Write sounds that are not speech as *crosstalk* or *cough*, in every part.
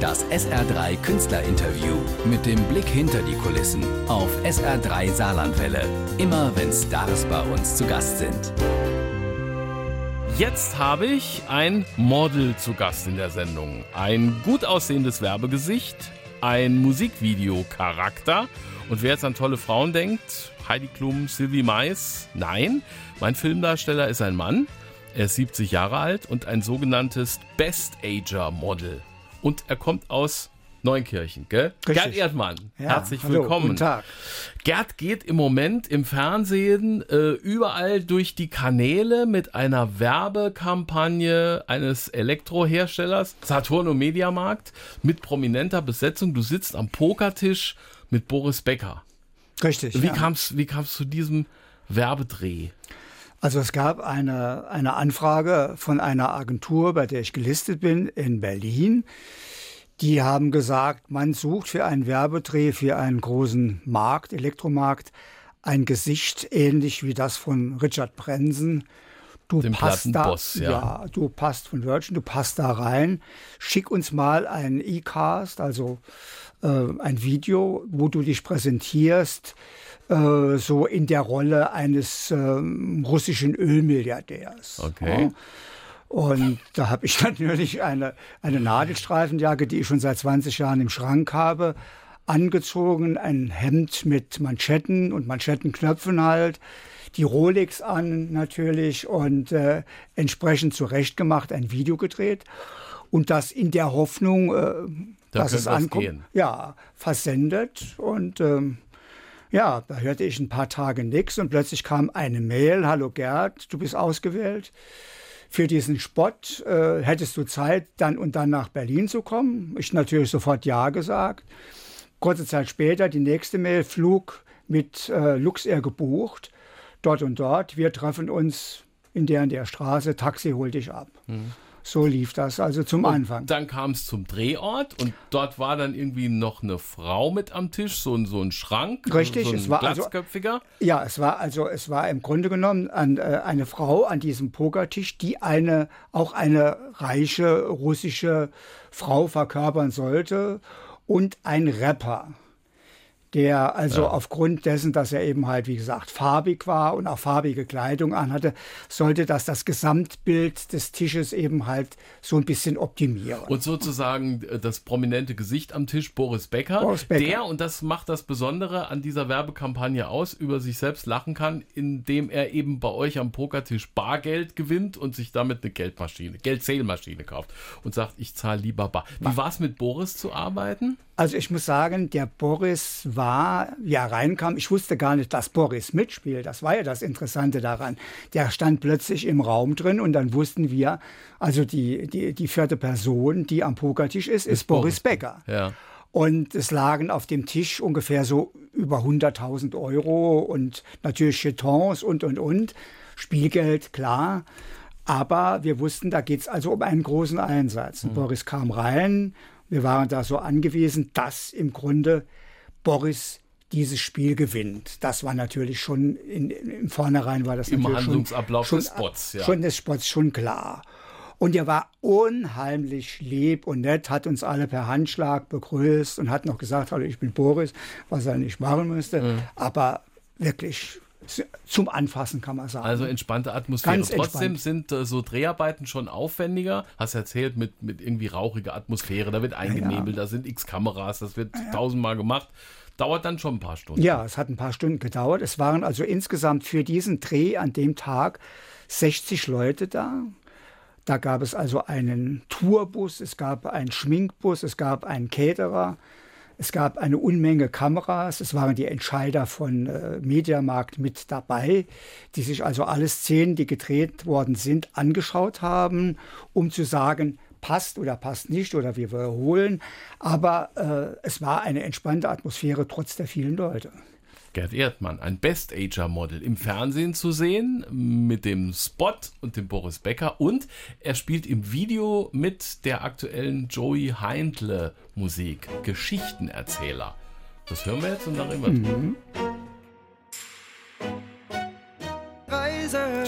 Das SR3 Künstlerinterview mit dem Blick hinter die Kulissen auf SR3 Saarlandwelle. Immer wenn Stars bei uns zu Gast sind. Jetzt habe ich ein Model zu Gast in der Sendung. Ein gut aussehendes Werbegesicht, ein Musikvideo-Charakter. Und wer jetzt an tolle Frauen denkt, Heidi Klum, Sylvie Mais, nein, mein Filmdarsteller ist ein Mann. Er ist 70 Jahre alt und ein sogenanntes Best-Ager-Model und er kommt aus Neunkirchen, gell? Richtig. Gerd Erdmann, Ja, herzlich hallo, willkommen. guten Tag. Gerd geht im Moment im Fernsehen äh, überall durch die Kanäle mit einer Werbekampagne eines Elektroherstellers, Saturn und Mediamarkt, mit prominenter Besetzung. Du sitzt am Pokertisch mit Boris Becker. Richtig. Wie ja. kam's, wie kam's zu diesem Werbedreh? Also es gab eine, eine Anfrage von einer Agentur, bei der ich gelistet bin, in Berlin. Die haben gesagt, man sucht für einen Werbedreh, für einen großen Markt, Elektromarkt, ein Gesicht ähnlich wie das von Richard Branson. Du Dem passt da, Plattenboss, ja. du passt von Virgin, du passt da rein. Schick uns mal einen E-Cast, also ein Video, wo du dich präsentierst, äh, so in der Rolle eines ähm, russischen Ölmilliardärs. Okay. Ja. Und da habe ich *laughs* natürlich eine, eine Nadelstreifenjacke, die ich schon seit 20 Jahren im Schrank habe, angezogen, ein Hemd mit Manschetten und Manschettenknöpfen halt, die Rolex an natürlich und äh, entsprechend zurechtgemacht, ein Video gedreht und das in der Hoffnung, äh, Da dass es ankommt, gehen. ja, versendet und ähm, ja, da hörte ich ein paar Tage nichts und plötzlich kam eine Mail, hallo Gerd, du bist ausgewählt für diesen Spot. Äh, hättest du Zeit, dann und dann nach Berlin zu kommen? Ich natürlich sofort Ja gesagt. Kurze Zeit später die nächste Mail, Flug mit äh, Luxair gebucht, dort und dort. Wir treffen uns in der und der Straße, Taxi holt dich ab. So lief das also zum Anfang. Dann kam es zum Drehort und dort war dann irgendwie noch eine Frau mit am Tisch, so ein, so ein Schrank. Richtig, so ein es war also- glatzköpfiger. Ja, es war also es war im Grunde genommen an, äh, eine Frau an diesem Pokertisch, die eine auch eine reiche russische Frau verkörpern sollte und ein Rapper, der also aufgrund dessen, dass er eben halt wie gesagt farbig war und auch farbige Kleidung anhatte, sollte das das Gesamtbild des Tisches eben halt so ein bisschen optimieren. Und sozusagen äh, das prominente Gesicht am Tisch, Boris Becker, Boris Becker. der, und das macht das Besondere an dieser Werbekampagne aus, über sich selbst lachen kann, indem er eben bei euch am Pokertisch Bargeld gewinnt und sich damit eine Geldmaschine, Geldzählmaschine kauft und sagt, ich zahle lieber bar. Wie war es mit Boris zu arbeiten? Also ich muss sagen, der Boris war, ja reinkam, ich wusste gar nicht, dass Boris mitspielt. Das war ja das Interessante daran. Der stand plötzlich im Raum drin und dann wussten wir, also die, die, die vierte Person, die am Pokertisch ist, ist, Boris. Boris Becker. Ja. Und es lagen auf dem Tisch ungefähr so über 100.000 Euro und natürlich Chetons und, und, und. Spielgeld, klar. Aber wir wussten, da geht es also um einen großen Einsatz. Und Boris kam rein. Wir waren da so angewiesen, dass im Grunde Boris dieses Spiel gewinnt. Das war natürlich schon in, im Vornherein war das Im natürlich Handlungsablauf schon, des Spots, ja. schon des Spots schon klar. Und er war unheimlich lieb und nett, hat uns alle per Handschlag begrüßt und hat noch gesagt, hallo, ich bin Boris, was er nicht machen müsste. Mhm. Aber wirklich zum Anfassen kann man sagen. Also entspannte Atmosphäre. Ganz Trotzdem entspannt. sind äh, so Dreharbeiten schon aufwendiger. Hast erzählt, mit, mit irgendwie rauchiger Atmosphäre. Da wird eingenebelt, da sind x Kameras, das wird tausendmal gemacht. Dauert dann schon ein paar Stunden. Ja, es hat ein paar Stunden gedauert. Es waren also insgesamt für diesen Dreh an dem Tag 60 Leute da. Da gab es also einen Tourbus, es gab einen Schminkbus, es gab einen Caterer, es gab eine Unmenge Kameras. Es waren die Entscheider von äh, Mediamarkt mit dabei, die sich also alle Szenen, die gedreht worden sind, angeschaut haben, um zu sagen, passt oder passt nicht oder wir wiederholen. Aber äh, es war eine entspannte Atmosphäre trotz der vielen Leute. Gerd Erdmann, ein Best-Ager-Model im Fernsehen zu sehen mit dem Spot und dem Boris Becker und er spielt im Video mit der aktuellen Joey Heindle Musik, Geschichtenerzähler. Das hören wir jetzt und dann reden wir drüber.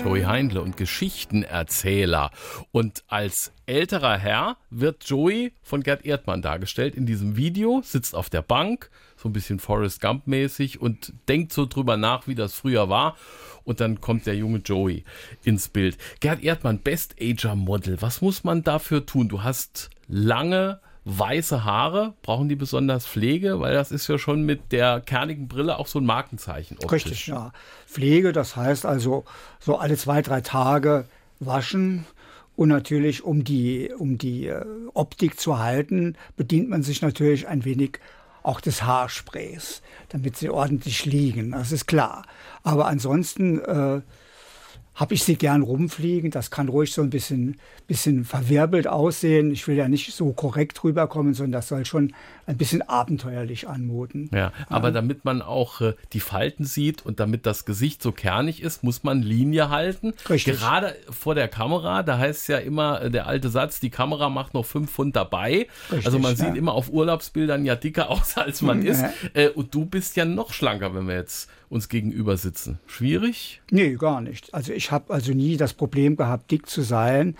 Joey Heindle und Geschichtenerzähler. Und als älterer Herr wird Joey von Gerd Erdmann dargestellt in diesem Video, sitzt auf der Bank, so ein bisschen Forrest Gump mäßig und denkt so drüber nach, wie das früher war. Und dann kommt der junge Joey ins Bild. Gerd Erdmann, Best Ager Model. Was muss man dafür tun? Du hast lange weiße Haare, brauchen die besonders Pflege? Weil das ist ja schon mit der kernigen Brille auch so ein Markenzeichen. Optisch. Richtig, ja. Pflege, das heißt also so alle zwei, drei Tage waschen. Und natürlich, um die, um die äh, Optik zu halten, bedient man sich natürlich ein wenig auch des Haarsprays, damit sie ordentlich liegen. Das ist klar. Aber ansonsten äh, habe ich sie gern rumfliegen. Das kann ruhig so ein bisschen, bisschen verwirbelt aussehen. Ich will ja nicht so korrekt rüberkommen, sondern das soll schon ein bisschen abenteuerlich anmuten. Ja, aber ja. damit man auch äh, die Falten sieht und damit das Gesicht so kernig ist, muss man Linie halten. Richtig. Gerade vor der Kamera, da heißt es ja immer äh, der alte Satz, die Kamera macht noch fünf Pfund dabei. Richtig, also man ja. sieht immer auf Urlaubsbildern ja dicker *laughs* aus, als man ja. ist. Äh, und du bist ja noch schlanker, wenn wir jetzt uns gegenüber sitzen. Schwierig? Nee, gar nicht. Also ich habe also nie das Problem gehabt, dick zu sein.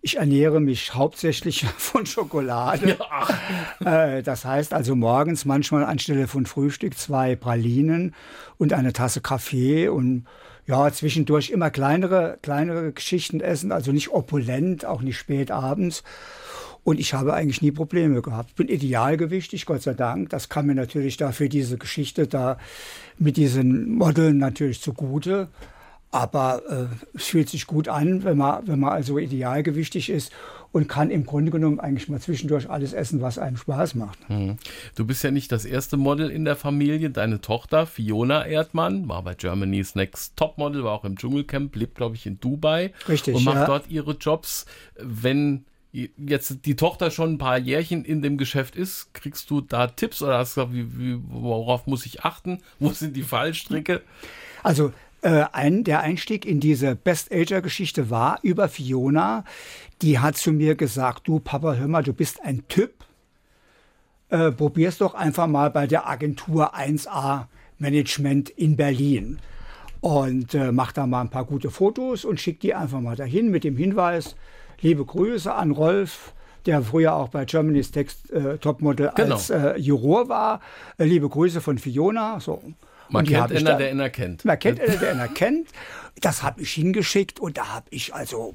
Ich ernähre mich hauptsächlich *laughs* von Schokolade. Ja. Äh, das heißt also morgens manchmal anstelle von Frühstück zwei Pralinen und eine Tasse Kaffee und ja, zwischendurch immer kleinere, kleinere Geschichten essen, also nicht opulent, auch nicht spät abends. Und ich habe eigentlich nie Probleme gehabt. Bin idealgewichtig, Gott sei Dank. Das kam mir natürlich dafür diese Geschichte da mit diesen Modeln natürlich zugute. Aber äh, es fühlt sich gut an, wenn man, wenn man also idealgewichtig ist und kann im Grunde genommen eigentlich mal zwischendurch alles essen, was einem Spaß macht. Hm. Du bist ja nicht das erste Model in der Familie. Deine Tochter Fiona Erdmann war bei Germany's Next Topmodel, war auch im Dschungelcamp, lebt, glaube ich, in Dubai. Richtig. Und macht ja. dort ihre Jobs. Wenn jetzt die Tochter schon ein paar Jährchen in dem Geschäft ist, kriegst du da Tipps oder hast du gesagt, wie, wie, worauf muss ich achten? *laughs* Wo sind die Fallstricke? Also ein, der Einstieg in diese Best Ager Geschichte war über Fiona. Die hat zu mir gesagt, du Papa, hör mal, du bist ein Typ. Äh, probier's doch einfach mal bei der Agentur 1A Management in Berlin und äh, mach da mal ein paar gute Fotos und schick die einfach mal dahin mit dem Hinweis, Liebe Grüße an Rolf, der früher auch bei Germany's Text äh, Topmodel genau. als äh, Juror war. Äh, liebe Grüße von Fiona. So. Man kennt einer, der einer kennt. Man kennt einer, der einer kennt. Das habe ich hingeschickt und da habe ich also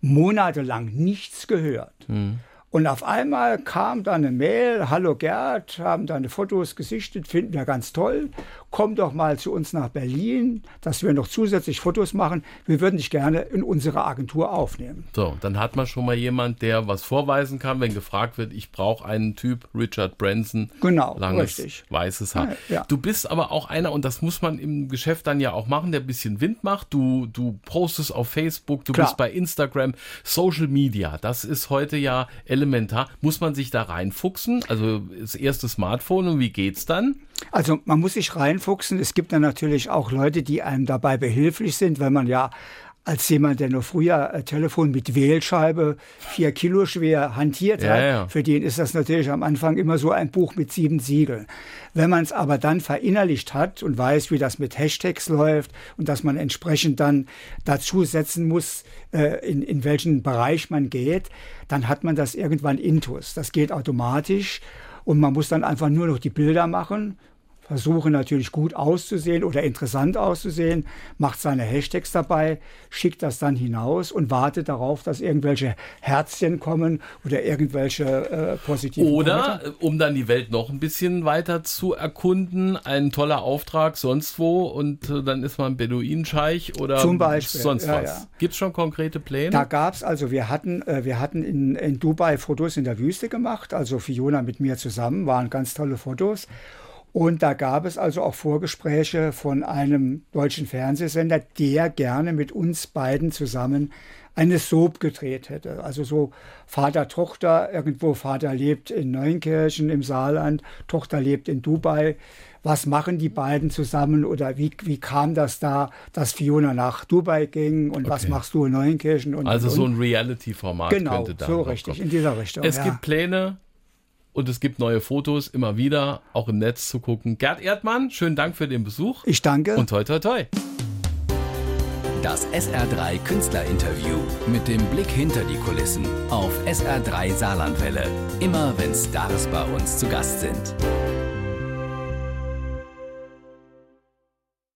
monatelang nichts gehört. Mhm. Und auf einmal kam dann eine Mail, hallo Gerd, haben deine Fotos gesichtet, finden wir ganz toll. Komm doch mal zu uns nach Berlin, dass wir noch zusätzlich Fotos machen. Wir würden dich gerne in unsere Agentur aufnehmen. So, dann hat man schon mal jemand, der was vorweisen kann, wenn gefragt wird, ich brauche einen Typ, Richard Branson. Genau, langes, richtig. weißes Haar. Ja, ja. Du bist aber auch einer, und das muss man im Geschäft dann ja auch machen, der ein bisschen Wind macht. Du, du postest auf Facebook, du Klar. bist bei Instagram, Social Media. Das ist heute ja elementar. Muss man sich da reinfuchsen? Also das erste Smartphone und wie geht's dann? Also man muss sich reinfuchsen. Es gibt dann natürlich auch Leute, die einem dabei behilflich sind, weil man ja als jemand, der nur früher äh, Telefon mit Wählscheibe vier Kilo schwer hantiert hat, ja. für den ist das natürlich am Anfang immer so ein Buch mit sieben Siegeln. Wenn man es aber dann verinnerlicht hat und weiß, wie das mit Hashtags läuft und dass man entsprechend dann dazu setzen muss, äh, in, in welchen Bereich man geht, dann hat man das irgendwann intus. Das geht automatisch und man muss dann einfach nur noch die Bilder machen versuche natürlich gut auszusehen oder interessant auszusehen, macht seine Hashtags dabei, schickt das dann hinaus und wartet darauf, dass irgendwelche Herzchen kommen oder irgendwelche äh, positiven Oder, Kommentare. Äh, um dann die Welt noch ein bisschen weiter zu erkunden, ein toller Auftrag sonst wo und äh, dann ist man Beduinenscheich oder Zum Beispiel, sonst ja, was. Ja. Gibt es schon konkrete Pläne? Da gab es, also wir hatten, äh, wir hatten in, in Dubai Fotos in der Wüste gemacht, also Fiona mit mir zusammen, waren ganz tolle Fotos. Und da gab es also auch Vorgespräche von einem deutschen Fernsehsender, der gerne mit uns beiden zusammen eine Soap gedreht hätte. Also so Vater, Tochter, irgendwo Vater lebt in Neunkirchen im Saarland, Tochter lebt in Dubai. Was machen die beiden zusammen oder wie, wie kam das da, dass Fiona nach Dubai ging und okay. was machst du in Neunkirchen? Und, also und, so ein Reality-Format genau, könnte da so richtig, in dieser Richtung. Es ja. gibt Pläne, und es gibt neue Fotos immer wieder, auch im Netz zu gucken. Gerd Erdmann, schönen Dank für den Besuch. Ich danke. Und toi, toi, toi. Das SR3 Künstlerinterview mit dem Blick hinter die Kulissen auf SR3 Saarlandwelle. Immer wenn Stars bei uns zu Gast sind.